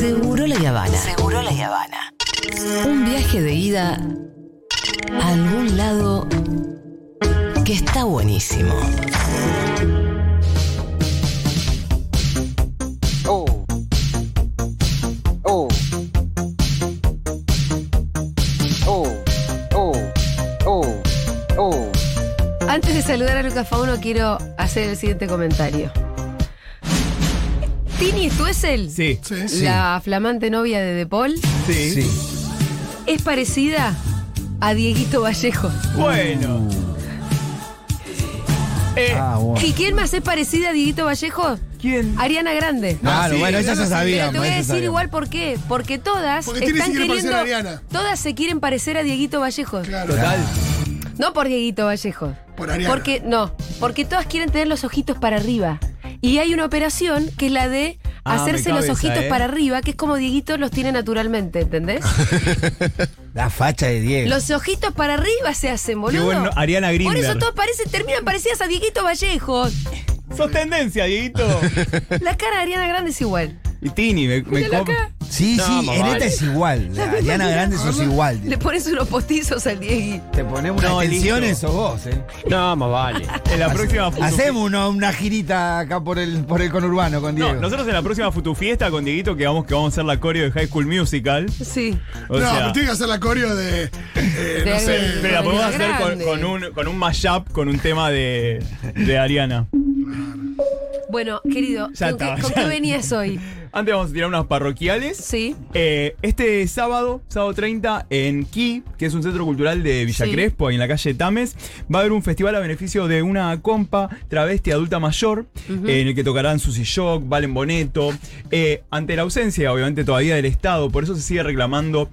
Seguro la Habana. Seguro la Habana. Un viaje de ida a algún lado que está buenísimo. Oh. Oh. Oh. Oh. Oh. Oh. Antes de saludar a Lucas Fauno, quiero hacer el siguiente comentario. Tini Stuessel, Sí. Sí. la flamante novia de De Paul, Sí. Sí. es parecida a Dieguito Vallejo. Bueno. Eh, Ah, bueno. ¿Y quién más es parecida a Dieguito Vallejo? ¿Quién? Ariana Grande. Claro, sí, bueno, Ariana ya sabíamos. Pero te voy a decir sabíamos. igual por qué. Porque todas Porque están quiere queriendo. a Ariana. Todas se quieren parecer a Dieguito Vallejo. Claro. Total. No por Dieguito Vallejo. Por Ariana. Porque, no, porque todas quieren tener los ojitos para arriba. Y hay una operación que es la de Ah, hacerse los ojitos ¿eh? para arriba, que es como Dieguito los tiene naturalmente, ¿entendés? La facha de Diego. los ojitos para arriba se hacen, boludo. bueno, Ariana Por Grinder. eso todos parecen, terminan parecidas a Dieguito Vallejo. Sos tendencia, Dieguito. La cara de Ariana Grande es igual. y Tini, me, me Mírala acá. Sí, No, sí, más en vale. esta es igual. La Ariana Grande sos igual. Le pones unos postizos al Diegui. Te ponemos No, unas tensiones listo. sos vos, ¿eh? No, más vale. En la próxima Futu- Hacemos una, una girita acá por el, por el conurbano con Diego. No, nosotros en la próxima Futufiesta con Dieguito que vamos que vamos a hacer la coreo de High School Musical. Sí. O no, sea, pero tiene que hacer la coreo de. eh, De- no sé. pero la podemos hacer con, con un, con un mashup, con un tema de, de Ariana. Bueno, querido, Ya ¿con, qué, con venías hoy? Antes vamos a tirar unas parroquiales. Sí. Eh, este sábado, sábado 30, en Ki, que es un centro cultural de Villa Sí. Crespo, ahí en la calle Tames, va a haber un festival a beneficio de una compa travesti adulta mayor, eh, en el que tocarán Susy Shock, Valen Boneto, eh, ante la ausencia, obviamente, todavía del Estado, por eso se sigue reclamando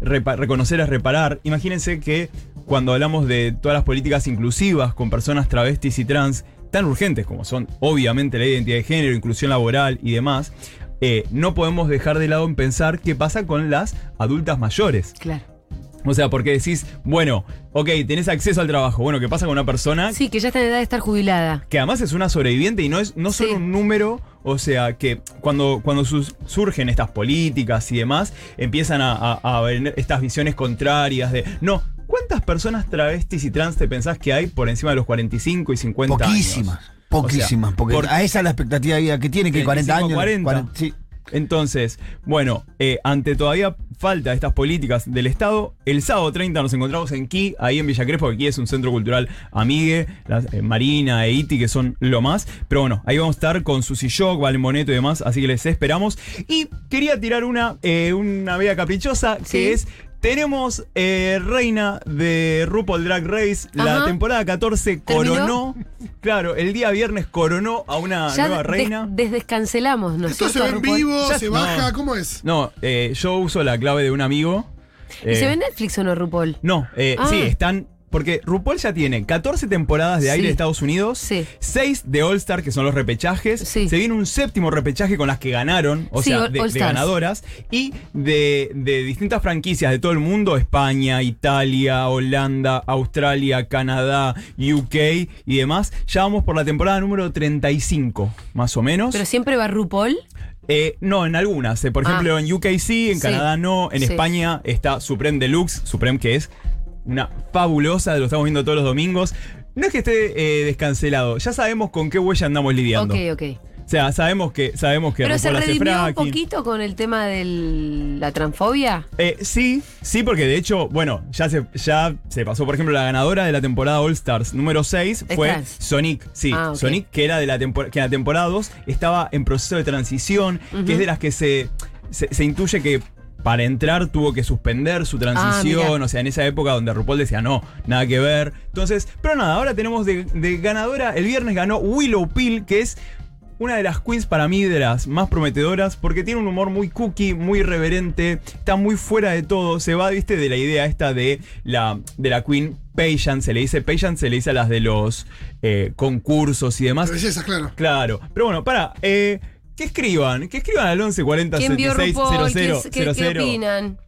reconocer es reparar. Imagínense que cuando hablamos de todas las políticas inclusivas con personas travestis y trans, tan urgentes como son obviamente la identidad de género, inclusión laboral y demás, eh, no podemos dejar de lado en pensar qué pasa con las adultas mayores. Claro. O sea, porque decís, bueno, ok, tenés acceso al trabajo. Bueno, ¿qué pasa con una persona Sí, que ya está en edad de estar jubilada. que además es una sobreviviente y no es no solo Sí. un número, o sea, que cuando, cuando sus- surgen estas políticas y demás, empiezan a, a, a ver estas visiones contrarias de, no, ¿cuántas personas travestis y trans te pensás que hay por encima de los 45 y 50 Poquísimas. años? Poquísimas. O sea, porque por- a esa es la expectativa de vida que tiene, que 40 años. 35, 40, sí. Entonces, bueno, eh, ante todavía falta de estas políticas del Estado, el sábado 30 nos encontramos en Ki, ahí en Villa Crespo, que aquí es un centro cultural amigue, eh, Marina e Iti, que son lo más. Pero bueno, ahí vamos a estar con Susy Shock, Valen Boneto y demás, así que les esperamos. Y quería tirar una, eh, una vea caprichosa, que es... Tenemos eh, reina de RuPaul Drag Race, la Ajá. temporada 14 ¿Terminó? coronó, claro, el día viernes coronó a una ya nueva des- reina. desdescancelamos, ¿no es Esto se ve en RuPaul? vivo, Ya- se no. baja, ¿cómo es? No, eh, yo uso la clave de un amigo. ¿Y Eh, se ve en Netflix o no, RuPaul? No, eh, Ah. sí, están. Porque RuPaul ya tiene 14 temporadas de aire Sí. de Estados Unidos, Sí. 6 de All Star, que son los repechajes. Sí. Se viene un séptimo repechaje con las que ganaron, o sea, de, ganadoras. Y de, de distintas franquicias de todo el mundo: España, Italia, Holanda, Australia, Canadá, UK y demás. Ya vamos por la temporada número 35, más o menos. Pero siempre va RuPaul. Eh, no, en algunas. Eh, por Ah. ejemplo, en UK sí, en. Canadá no, en. España está Supreme Deluxe, Supreme que es una fabulosa, lo estamos viendo todos los domingos. No es que esté eh, descancelado, ya sabemos con qué huella andamos lidiando. Ok, ok. O sea, sabemos que sabemos que Pero se redimió un poquito con el tema de la transfobia. Eh, sí, sí, porque de hecho, bueno, ya se, ya se pasó, por ejemplo, la ganadora de la temporada All Stars número 6 Es fue trans. Sonic. Sí, Ah. Sonic, que era de la que en la temporada 2 estaba en proceso de transición, que es de las que se, se, se intuye que para entrar tuvo que suspender su transición, Ah, mira. o sea, en esa época donde RuPaul decía no, nada que ver. Entonces, pero nada, ahora tenemos de, de ganadora, el viernes ganó Willow Pill, que es una de las queens para mí de las más prometedoras porque tiene un humor muy cookie, muy irreverente, está muy fuera de todo, se va, viste, de la idea esta de la, de la queen pageant, se le dice pageant, se le dice a las de los eh, concursos y demás. De belleza, claro. Claro, pero bueno, para, eh, que escriban, que escriban al 11 40 ¿Quién vio 76 RuPaul? 00 ¿Qué, qué- qué 00. opinan?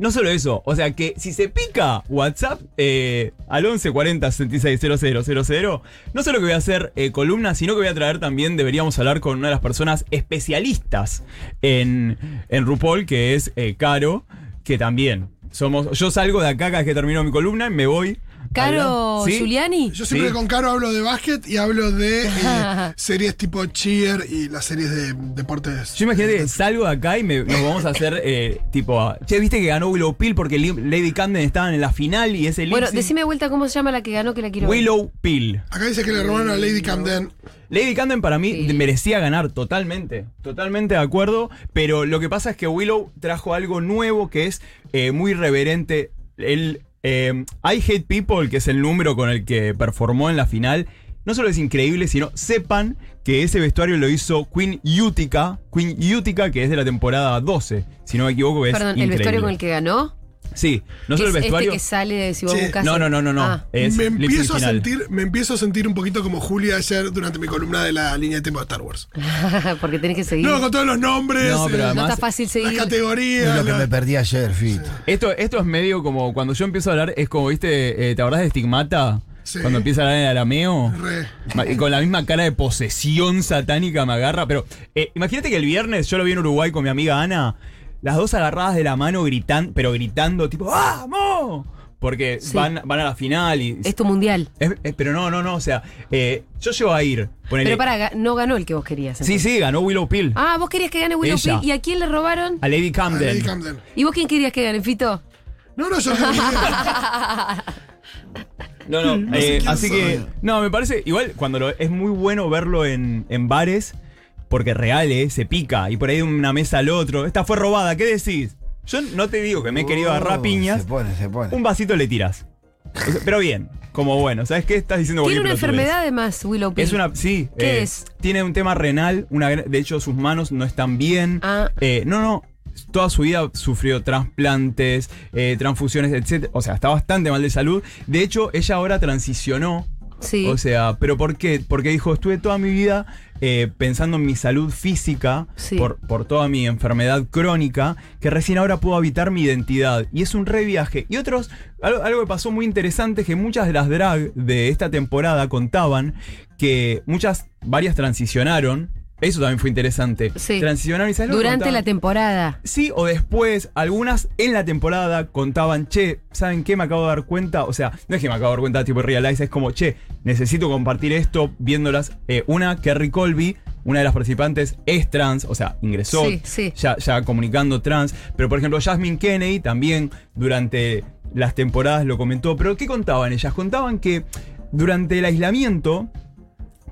No solo eso, o sea que si se pica WhatsApp eh, al 11 40 66 000, no solo que voy a hacer eh, columna, sino que voy a traer también, deberíamos hablar con una de las personas especialistas en, en RuPaul, que es eh, Caro, que también somos. Yo salgo de acá cada vez que termino mi columna y me voy. Caro ¿Sí? Giuliani. Yo siempre Sí. con Caro hablo de básquet y hablo de eh, series tipo Cheer y las series de deportes. Yo imagínate que salgo de acá y me- nos vamos a hacer eh, tipo. Che, viste que ganó Willow Pill porque Lady Camden estaban en la final y ese Bueno, decime de vuelta cómo se llama la que ganó que la quiero ver. Willow Pill. Acá dice que le robaron a Lady Camden. Lady Camden para mí Sí. merecía ganar totalmente, totalmente de acuerdo, pero lo que pasa es que Willow trajo algo nuevo que es eh, muy reverente. El eh, I Hate People, que es el número con el que performó en la final, no solo es increíble, sino sepan que ese vestuario lo hizo Queen Utica, Queen Utica, que es de la temporada 12, si no me equivoco, es Perdón, el increíble. vestuario con el que ganó. Sí, no solo es el vestuario. Este que sale de si vos Sí. buscas. No, no, no, no, no. Ah. Es me, empiezo a sentir, me empiezo a sentir un poquito como Julia ayer durante mi columna de la línea de tiempo de Star Wars. Porque tenés que seguir. No, con todos los nombres, No, pero eh, No está fácil las seguir. Es categorías. lo que la- me perdí ayer, Fito. Esto, esto es medio como cuando yo empiezo a hablar, es como, viste, eh, ¿te acordás de Stigmata? Sí. Cuando empieza a hablar en arameo. Re. Con la misma cara de posesión satánica me agarra. Pero eh, imagínate que el viernes yo lo vi en Uruguay con mi amiga Ana. Las dos agarradas de la mano gritando, pero gritando tipo ¡Vamos! Porque Sí. van, van a la final y. Es tu mundial. Es- es- pero no, no, no. O sea, eh, yo llego a ir. ponele- Pero para, no ganó el que vos querías. Sí, entonces. sí, ganó Willow Pill. Ah, vos querías que gane Willow Ella. Pill. ¿Y a quién le robaron? A Lady a Camden. Lady Camden. ¿Y vos quién querías que gane, Fito? No, no, yo no. No, no, sé eh, así que. No, me parece. Igual, cuando lo, es muy bueno verlo en, en bares, porque real, eh, se pica. Y por ahí de una mesa al otro. Esta fue robada, ¿qué decís? Yo no te digo que me he querido agarrar Oh, piñas. Se pone, se pone. Un vasito le tiras. O sea, Pero bien, como bueno. ¿Sabes qué? Estás diciendo Tiene una enfermedad además, Willow Pill. Es una, sí. ¿Qué eh, es? Tiene un tema renal, una, de hecho sus manos no están bien. Ah. Eh, no, no, toda su vida sufrió trasplantes, eh, transfusiones, etc. O sea, está bastante mal de salud. De hecho, ella ahora transicionó. Sí. O sea, ¿pero por qué? Porque dijo, estuve toda mi vida eh, pensando en mi salud física Sí. por, por toda mi enfermedad crónica, que recién ahora puedo habitar mi identidad. Y es un re viaje. Y otros, algo, algo que pasó muy interesante es que muchas de las drag de esta temporada contaban que muchas, varias transicionaron. Eso también fue interesante. Sí. Transicionaron y ¿sabes Durante la temporada. Sí, o después, algunas en la temporada contaban, che, ¿saben qué? Me acabo de dar cuenta. O sea, no es que me acabo de dar cuenta, tipo realize, es como, che, necesito compartir esto viéndolas. Eh, una, Kerry Colby, una de las participantes, es trans, o sea, ingresó Sí, sí. Ya, ya comunicando trans. Pero por ejemplo, Jasmine Kennedy también durante las temporadas lo comentó. Pero ¿qué contaban ellas? Contaban que durante el aislamiento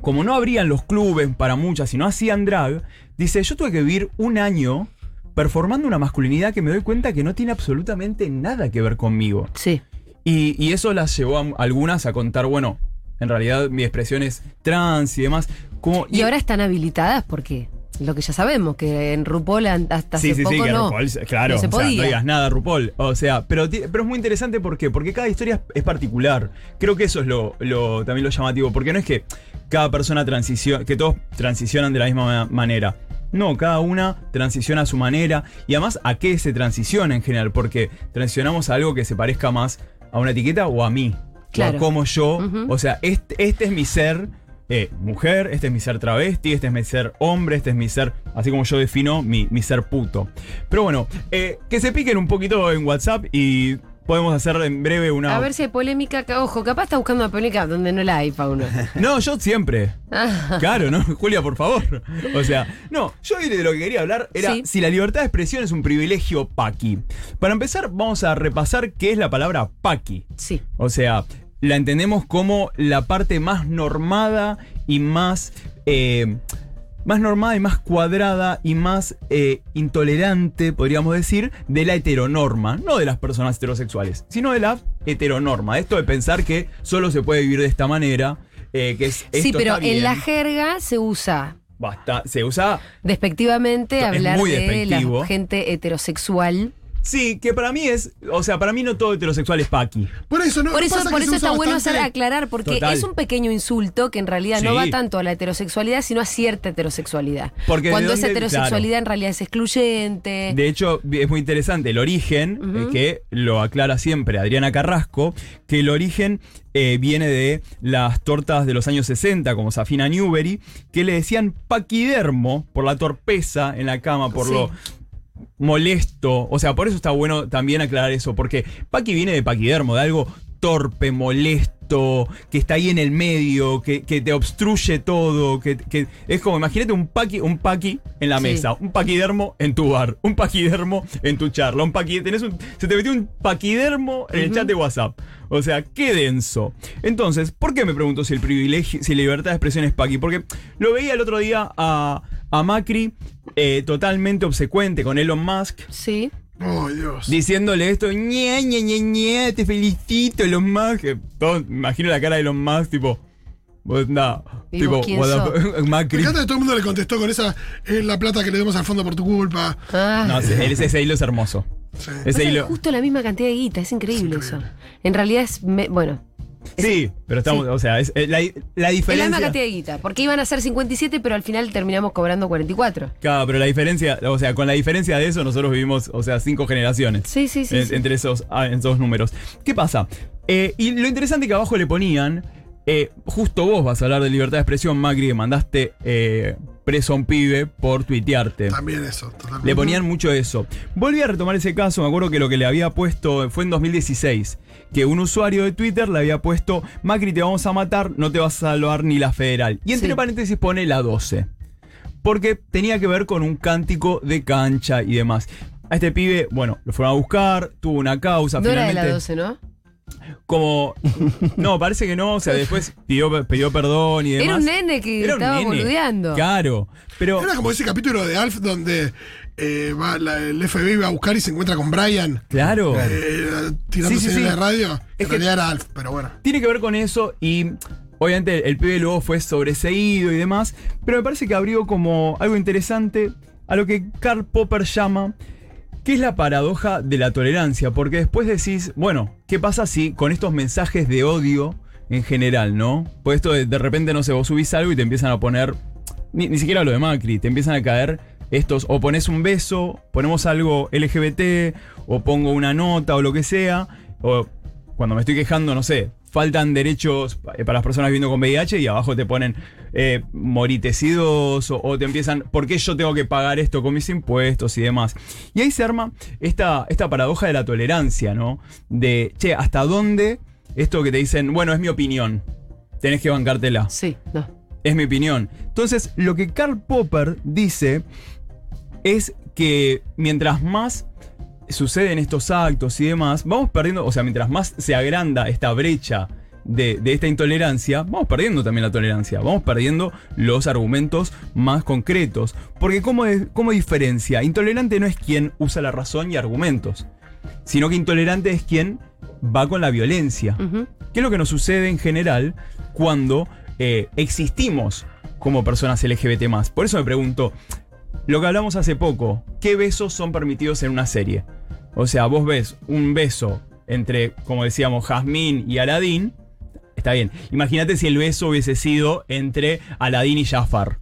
como no abrían los clubes para muchas y no hacían drag, dice, yo tuve que vivir un año performando una masculinidad que me doy cuenta que no tiene absolutamente nada que ver conmigo. Sí. Y, y eso las llevó a algunas a contar, bueno, en realidad mi expresión es trans y demás. Como, Y ahora están habilitadas porque lo que ya sabemos, que en RuPaul hasta Sí, hace sí, poco sí, que no. RuPaul, claro, no se o sea, podía. no digas nada, RuPaul. O sea, pero, pero es muy interesante ¿por qué? porque cada historia es, es particular. Creo que eso es lo, lo- también lo llamativo, porque no es que cada persona transiciona, que todos transicionan de la misma ma- manera. No, cada una transiciona a su manera y además a qué se transiciona en general, porque transicionamos a algo que se parezca más a una etiqueta o a mí, o a cómo yo, o sea, este, este es mi ser eh, mujer, este es mi ser travesti, este es mi ser hombre, este es mi ser, así como yo defino mi, mi ser puto. Pero bueno, eh, que se piquen un poquito en WhatsApp y podemos hacer en breve una... A ver si hay polémica. Ojo, capaz está buscando una polémica donde no la hay, Pauno. No, yo siempre. Ah, Claro, ¿no? Julia, por favor. O sea, no, yo de lo que quería hablar era Sí. si la libertad de expresión es un privilegio paqui. Para empezar, vamos a repasar qué es la palabra paqui. sí. O sea, la entendemos como la parte más normada y más. eh, más normada y más cuadrada y más eh, intolerante, podríamos decir, de la heteronorma. No de las personas heterosexuales, sino de la heteronorma. Esto de pensar que solo se puede vivir de esta manera. eh, que es, Sí, esto pero está en la jerga se usa Basta- se usa despectivamente Es hablar muy de la gente heterosexual. Sí, que para mí es, o sea, para mí no todo heterosexual es paqui. Por eso no Por eso, pasa por que eso está bueno hacer aclarar, porque Total. es un pequeño insulto que en realidad no va tanto a la heterosexualidad, sino a cierta heterosexualidad. Porque de Cuando esa heterosexualidad en realidad es excluyente. De hecho, es muy interesante el origen, eh, que lo aclara siempre Adriana Carrasco, que el origen eh, viene de las tortas de los años 60, como Safina Newbery, que le decían paquidermo por la torpeza en la cama, por Sí. lo molesto. O sea, por eso está bueno también aclarar eso, porque paqui viene de paquidermo, de algo torpe, molesto, que está ahí en el medio, que, que te obstruye todo, que, que es como, imagínate un paqui, un paqui en la Sí. mesa, un paquidermo en tu bar, un paquidermo en tu charla, un paqui, tenés un, se te metió un paquidermo en el chat de WhatsApp. O sea, qué denso. Entonces, ¿por qué me pregunto si el privilegio, si la libertad de expresión es paqui? Porque lo veía el otro día a, a Macri eh, totalmente obsecuente con Elon Musk. Sí. Oh, Dios. Diciéndole esto, ñe, ñe, ñe, ñe, te felicito, Elon Musk. Que todo- me imagino la cara de Elon Musk, tipo, nah, ¿Y tipo, Me Macri. encanta que todo el mundo le contestó con esa. Es la plata que le demos al fondo por tu culpa. Ah. No, ese, ese hilo es hermoso. Sí. Ese hilo. justo la misma cantidad de guita, es increíble, eso. En realidad es. me- bueno. Sí, pero estamos, Sí. o sea, es, la, la Es la diferencia. misma cantidad de guita. Porque iban a ser 57, pero al final terminamos cobrando 44. Claro, pero la diferencia, o sea, con la diferencia de eso, nosotros vivimos, o sea, cinco generaciones. Sí, sí, sí. en- sí. Entre esos, ah, en esos números. ¿Qué pasa? Eh, y lo interesante que abajo le ponían, eh, justo vos vas a hablar de libertad de expresión, Macri, que mandaste eh, preso a un pibe por tuitearte. También eso, totalmente. Le ponían mucho eso. Volví a retomar ese caso, me acuerdo que lo que le había puesto fue en 2016, que un usuario de Twitter le había puesto, Macri te vamos a matar, no te vas a salvar ni la federal. Y entre Sí. paréntesis pone la 12. Porque tenía que ver con un cántico de cancha y demás. A este pibe, bueno, lo fueron a buscar, tuvo una causa, No era de finalmente. la 12, ¿no? Como. No, parece que no, o sea, después pidió, pidió perdón y demás. Era un nene que Era un estaba nene, boludeando. Claro. Pero. Era como ese capítulo de Alf donde eh, va la- el FBI va a buscar y se encuentra con Brian. Claro. eh, tirándose Sí, sí, en sí. la radio. Es en que- realidad era Alf, pero bueno. Tiene que ver con eso y obviamente el pibe luego fue sobreseído y demás, pero me parece que abrió como algo interesante a lo que Karl Popper llama que es la paradoja de la tolerancia, porque después decís, bueno, ¿qué pasa si con estos mensajes de odio en general, ¿no? Pues esto de, de repente, no sé, vos subís algo y te empiezan a poner, ni, ni siquiera lo de Macri, te empiezan a caer estos, o pones un beso, ponemos algo LGBT, o pongo una nota o lo que sea, o cuando me estoy quejando, no sé, faltan derechos eh, para las personas viviendo con VIH y abajo te ponen eh, moritecidos o, o te empiezan, ¿por qué yo tengo que pagar esto con mis impuestos y demás? Y ahí se arma esta, esta paradoja de la tolerancia, ¿no? De, che, ¿hasta dónde esto que te dicen, bueno, es mi opinión, tenés que bancártela? Sí, no. Es mi opinión. Entonces, lo que Karl Popper dice es que mientras más suceden estos actos y demás, vamos perdiendo, o sea, mientras más se agranda esta brecha de, de esta intolerancia, vamos perdiendo también la tolerancia, vamos perdiendo los argumentos más concretos. Porque ¿cómo, es- cómo diferencia? Intolerante no es quien usa la razón y argumentos, sino que intolerante es quien va con la violencia. Ujú. ¿Qué es lo que nos sucede en general cuando eh, existimos como personas LGBT Por eso me pregunto, lo que hablamos hace poco, ¿qué besos son permitidos en una serie? O sea, vos ves un beso entre, como decíamos, Jazmín y Aladín, está bien. Imagínate si el beso hubiese sido entre Aladín y Jafar.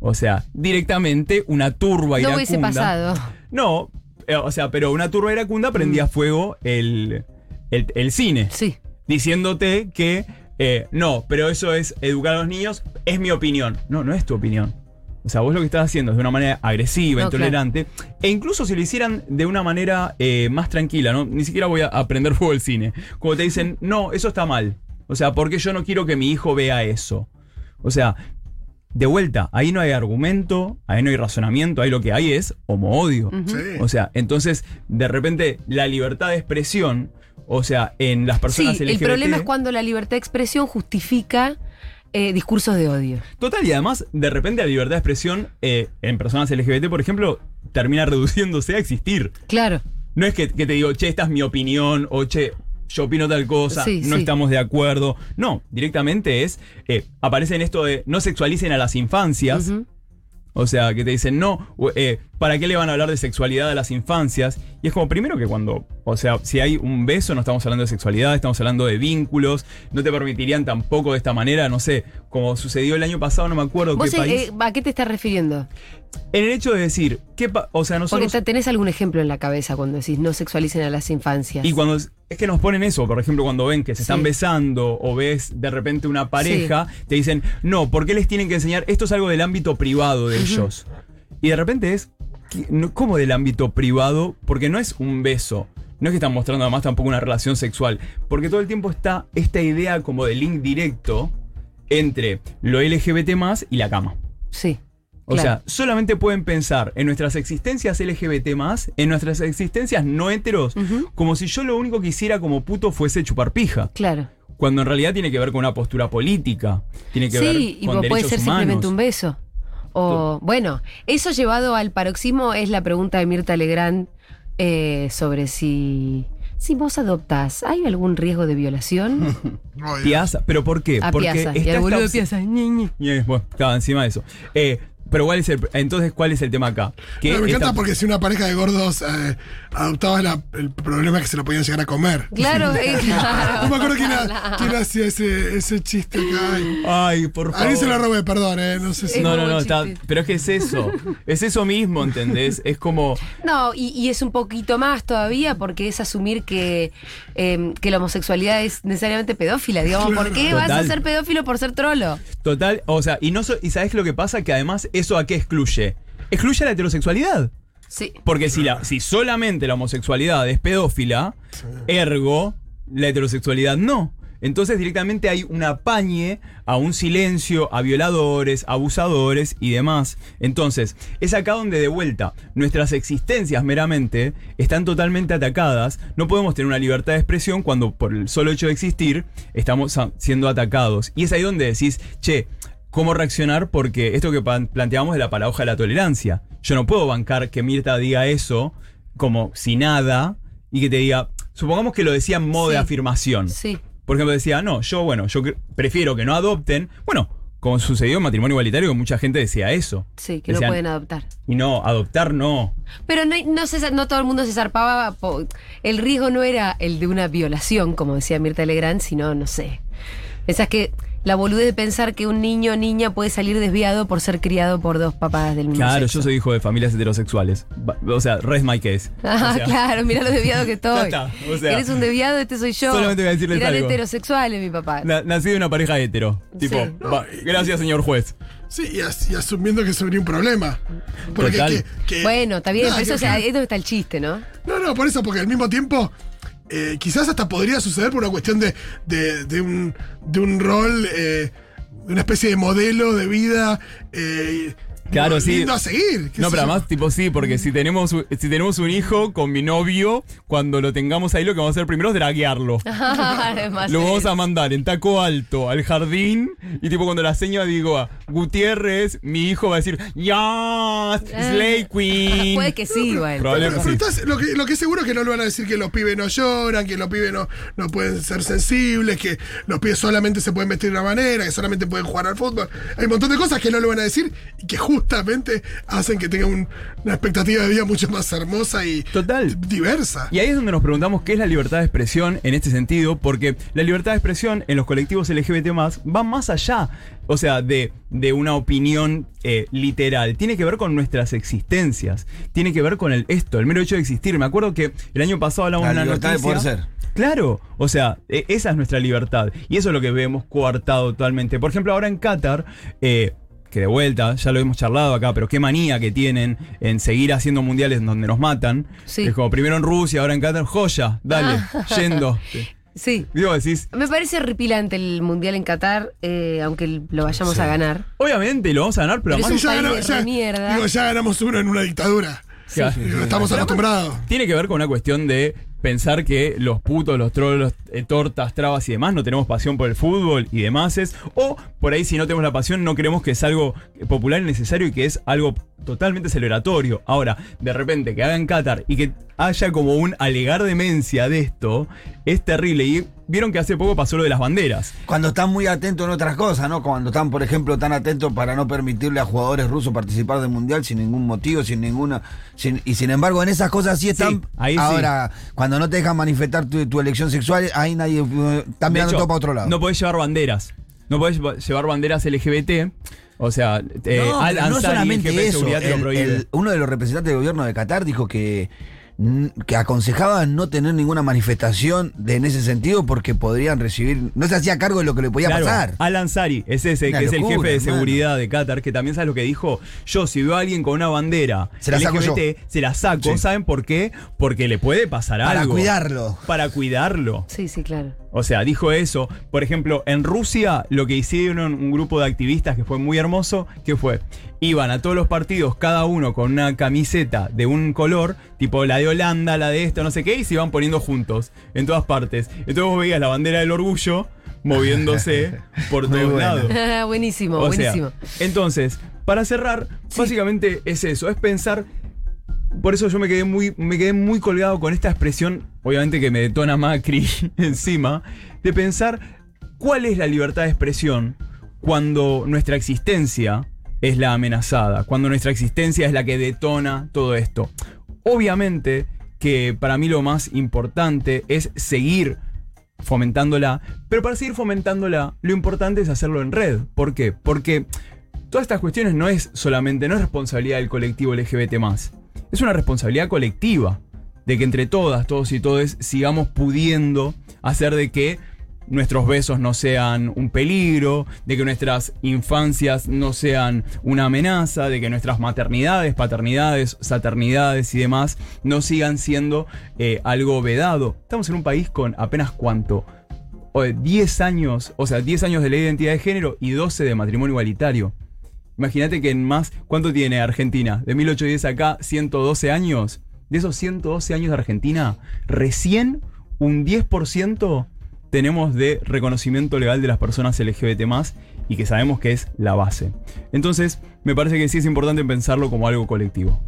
O sea, directamente una turba No iracunda. hubiese pasado. No, eh, o sea, pero una turba iracunda prendía fuego el, el, el cine Sí. diciéndote que eh, no, pero eso es educar a los niños, es mi opinión. No, no es tu opinión. O sea, vos lo que estás haciendo es de una manera agresiva, No, intolerante, e incluso si lo hicieran de una manera eh, más tranquila, ¿no? Ni siquiera voy a aprender fuego el cine. Como te dicen, no, eso está mal. O sea, porque yo no quiero que mi hijo vea eso. O sea, de vuelta, ahí no hay argumento, ahí no hay razonamiento, ahí lo que hay es homo-odio. Sí. O sea, entonces, de repente, la libertad de expresión, o sea, en las personas Sí, LGBT. el problema es cuando la libertad de expresión justifica eh, discursos de odio. Total, y además, de repente, la libertad de expresión eh, en personas LGBT, por ejemplo, termina reduciéndose a existir. Claro. No es que, que te digo, che, esta es mi opinión, o che, yo opino tal cosa, Sí, no sí. estamos de acuerdo. No, directamente es, eh, aparece en esto de no sexualicen a las infancias. O sea, que te dicen, no, eh, ¿para qué le van a hablar de sexualidad a las infancias? Y es como, primero que cuando, o sea, si hay un beso, no estamos hablando de sexualidad, estamos hablando de vínculos, no te permitirían tampoco de esta manera, no sé, como sucedió el año pasado, no me acuerdo ¿Vos qué eh, país. eh, a qué te estás refiriendo? en el hecho de decir, ¿qué o sea, Porque nosotros... te- tenés algún ejemplo en la cabeza cuando decís no sexualicen a las infancias. Y cuando es que nos ponen eso, por ejemplo, cuando ven que se están Sí. besando o ves de repente una pareja, te dicen, no, ¿por qué les tienen que enseñar? Esto es algo del ámbito privado de ellos. Y de repente es, ¿qué- no- ¿cómo del ámbito privado? Porque no es un beso. No es que están mostrando además tampoco una relación sexual. Porque todo el tiempo está esta idea como de link directo entre lo LGBT y la cama. Sí. O claro. sea, solamente pueden pensar en nuestras existencias LGBT en nuestras existencias no heteros, como si yo lo único que hiciera como puto fuese chupar pija. Claro. Cuando en realidad tiene que ver con una postura política, tiene que ver Sí, y con puede derechos ser humanos. simplemente un beso. O, bueno, eso llevado al paroxismo es la pregunta de Mirta Legrand eh, sobre si, si vos adoptás, ¿hay algún riesgo de violación? Piazza, ¿pero por qué? A Porque Piazza. Y al boludo de Piazza. ñi, ñi. Y, eh, Bueno, estaba encima de eso. Eh, pero ¿cuál es el, entonces, ¿cuál es el tema acá? Que No, me encanta esta- porque si una pareja de gordos eh, adoptaba la- el problema es que se lo podían llegar a comer. Claro, eh, claro. No me acuerdo quién, ha- quién hacía ese, ese chiste acá. Ay, Ay, por A favor. mí se lo robé, perdón, eh, no sé si. No, no, no, está- pero es que es eso. Es eso mismo, ¿entendés? Es como. No, y, y es un poquito más todavía porque es asumir que, eh, que la homosexualidad es necesariamente pedófila. Digamos, ¿por qué vas a ser pedófilo por ser trolo? Total, o sea, y no so- y sabes lo que pasa que además eso a qué excluye? Excluye a la heterosexualidad. Sí. Porque si la si solamente la homosexualidad es pedófila, ergo la heterosexualidad no. Entonces directamente hay un apañe a un silencio, a violadores, abusadores y demás. Entonces, es acá donde de vuelta nuestras existencias meramente están totalmente atacadas. No podemos tener una libertad de expresión cuando por el solo hecho de existir estamos siendo atacados. Y es ahí donde decís, che, ¿cómo reaccionar? Porque esto que planteamos de la paradoja de la tolerancia. Yo no puedo bancar que Mirta diga eso como si nada y que te diga, supongamos que lo decía en modo de afirmación. Sí. Por ejemplo, decía, no, yo, bueno, yo prefiero que no adopten. Bueno, como sucedió en matrimonio igualitario, mucha gente decía eso. Sí, que no pueden adoptar. Y no, adoptar no. Pero no, no, se- no todo el mundo se zarpaba. po- El riesgo no era el de una violación, como decía Mirta Legrand, sino, no sé. Esas que la boludez de pensar que un niño o niña puede salir desviado por ser criado por dos papás del mismo Claro, sexo. yo soy hijo de familias heterosexuales. O sea, rest my case. Ah, O sea, claro, mirá lo desviado que estoy. Ya está, o sea, Eres un desviado, este soy yo. solamente voy a decirles Eran algo. heterosexuales, mi papá. na- nací de una pareja hetero. Tipo, Sí. va, gracias, señor juez. Sí, y, as- y asumiendo que sería un problema. Porque Total. que- que- Bueno, está bien, Nada, pero eso, que- o sea, ahí es donde está el chiste, ¿no? No, no, por eso, porque al mismo tiempo, eh, quizás hasta podría suceder por una cuestión de, de, un, de un rol, eh, de una especie de modelo de vida. eh, Claro, no, sí. lindo a seguir. No, pero yo. además, tipo, sí, porque si tenemos, un- si tenemos un hijo con mi novio, cuando lo tengamos ahí, lo que vamos a hacer primero es draguearlo. Además, Lo vamos a mandar en taco alto al jardín y tipo cuando la señora digo a Gutiérrez, mi hijo va a decir, ¡Ya! ¡Slay Queen! Puede que sí, igual. Probablemente Pero sí. estás- lo, que, lo que seguro es que no le van a decir que los pibes no lloran, que los pibes no, no pueden ser sensibles, que los pibes solamente se pueden vestir de una manera, que solamente pueden jugar al fútbol. Hay un montón de cosas que no le van a decir y que justamente hacen que tenga un- una expectativa de vida mucho más hermosa y Total. diversa. Y ahí es donde nos preguntamos qué es la libertad de expresión en este sentido, porque la libertad de expresión en los colectivos LGBT va más allá, o sea, de, de una opinión eh, literal. Tiene que ver con nuestras existencias, tiene que ver con el esto, el mero hecho de existir. Me acuerdo que el año pasado hablamos La de una libertad de poder ser. Claro, o sea, e- esa es nuestra libertad. Y eso es lo que vemos coartado totalmente. Por ejemplo, ahora en Qatar, eh, que de vuelta, ya lo hemos charlado acá, pero qué manía que tienen en seguir haciendo mundiales donde nos matan. Sí. Es como primero en Rusia, ahora en Qatar, joya, dale, yendo. Sí. Digo, decís, Me parece horripilante el mundial en Qatar, eh, aunque lo vayamos a ganar. obviamente lo vamos a ganar, pero Pero además es un ya, país de ya- mierda. digo, ya ganamos uno en una dictadura. Ya. Digo, estamos acostumbrados. tiene que ver con una cuestión de pensar que los putos, los trolos, eh, tortas, trabas y demás no tenemos pasión por el fútbol y demás es, o por ahí si no tenemos la pasión no creemos que es algo popular y necesario y que es algo totalmente celebratorio. Ahora, de repente que hagan Qatar y que haya como un alegar demencia de esto, es terrible. Y vieron que hace poco pasó lo de las banderas. Cuando están muy atentos en otras cosas, ¿no? Cuando están, por ejemplo, tan atentos para no permitirle a jugadores rusos participar del mundial sin ningún motivo, sin ninguna. sin- y sin embargo, en esas cosas sí están. ahí sí. Ahora, cuando no te dejan manifestar tu, tu elección sexual, ahí nadie. mirando hecho, todo para otro lado. No podés llevar banderas. No podés llevar banderas LGBT. O sea, eh, No, Al no solamente eso. seguridad, te lo el- el- uno de los representantes del gobierno de Qatar dijo que, que aconsejaba no tener ninguna manifestación de, en ese sentido porque podrían recibir. No se hacía cargo de lo que le podía Claro, pasar. Al Ansari, es ese, Una que es el jefe de hermano. seguridad de Qatar, que también sabe lo que dijo. Yo, si veo a alguien con una bandera Se la saco LGBT, se la saco. Sí. ¿Saben por qué? Porque le puede pasar Para algo. cuidarlo. Para cuidarlo. Sí, sí, claro. O sea, dijo eso. Por ejemplo, en Rusia lo que hicieron un grupo de activistas que fue muy hermoso, que fue, iban a todos los partidos, cada uno con una camiseta de un color, tipo la de Holanda, la de esto, no sé qué, y se iban poniendo juntos, en todas partes. Entonces vos veías la bandera del orgullo moviéndose por todos lados. buenísimo, O sea, buenísimo. entonces, para cerrar, básicamente es eso, es pensar. Por eso yo me quedé muy, me quedé muy colgado con esta expresión, obviamente que me detona Macri encima, de pensar cuál es la libertad de expresión cuando nuestra existencia es la amenazada, cuando nuestra existencia es la que detona todo esto. Obviamente que para mí lo más importante es seguir fomentándola, pero para seguir fomentándola, lo importante es hacerlo en red. ¿Por qué? Porque todas estas cuestiones no es solamente, no es responsabilidad del colectivo LGBT es una responsabilidad colectiva, de que entre todas, todos y todes sigamos pudiendo hacer de que nuestros besos no sean un peligro, de que nuestras infancias no sean una amenaza, de que nuestras maternidades, paternidades, saternidades y demás no sigan siendo eh, algo vedado. Estamos en un país con apenas cuánto, o, eh, 10 años, o sea, 10 años de ley de identidad de género y 12 de matrimonio igualitario. Imagínate que en más, ¿cuánto tiene Argentina? De 1810 acá, 112 años. De esos 112 años de Argentina, recién un 10% tenemos de reconocimiento legal de las personas LGBT y que sabemos que es la base. Entonces, me parece que sí es importante pensarlo como algo colectivo.